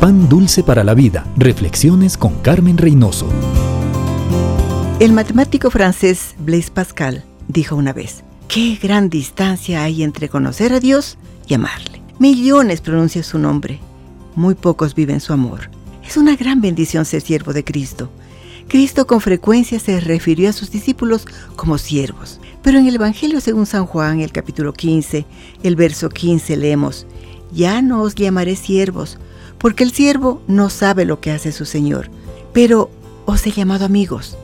Pan dulce para la vida. Reflexiones con Carmen Reynoso. El matemático francés Blaise Pascal dijo una vez, qué gran distancia hay entre conocer a Dios y amarle. Millones pronuncian su nombre, muy pocos viven su amor. Es una gran bendición ser siervo de Cristo. Cristo con frecuencia se refirió a sus discípulos como siervos. Pero en el Evangelio según San Juan, el capítulo 15, el verso 15 leemos, Ya no os llamaré siervos, porque el siervo no sabe lo que hace su Señor, pero os he llamado amigos,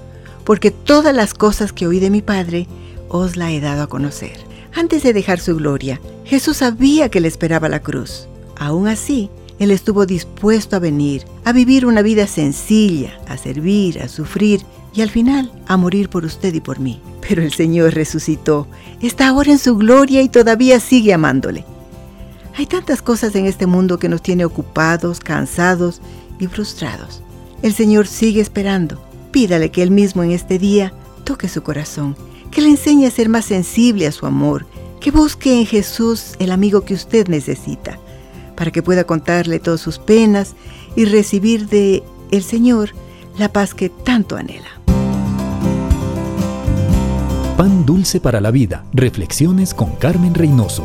porque todas las cosas que oí de mi Padre os la he dado a conocer. Antes de dejar su gloria, Jesús sabía que le esperaba la cruz. Aún así, Él estuvo dispuesto a venir, a vivir una vida sencilla, a servir, a sufrir y al final a morir por usted y por mí. Pero el Señor resucitó, está ahora en su gloria y todavía sigue amándole. Hay tantas cosas en este mundo que nos tiene ocupados, cansados y frustrados. El Señor sigue esperando. Pídale que Él mismo en este día toque su corazón, que le enseñe a ser más sensible a su amor, que busque en Jesús el amigo que usted necesita, para que pueda contarle todas sus penas y recibir de el Señor la paz que tanto anhela. Pan dulce para la vida. Reflexiones con Carmen Reynoso.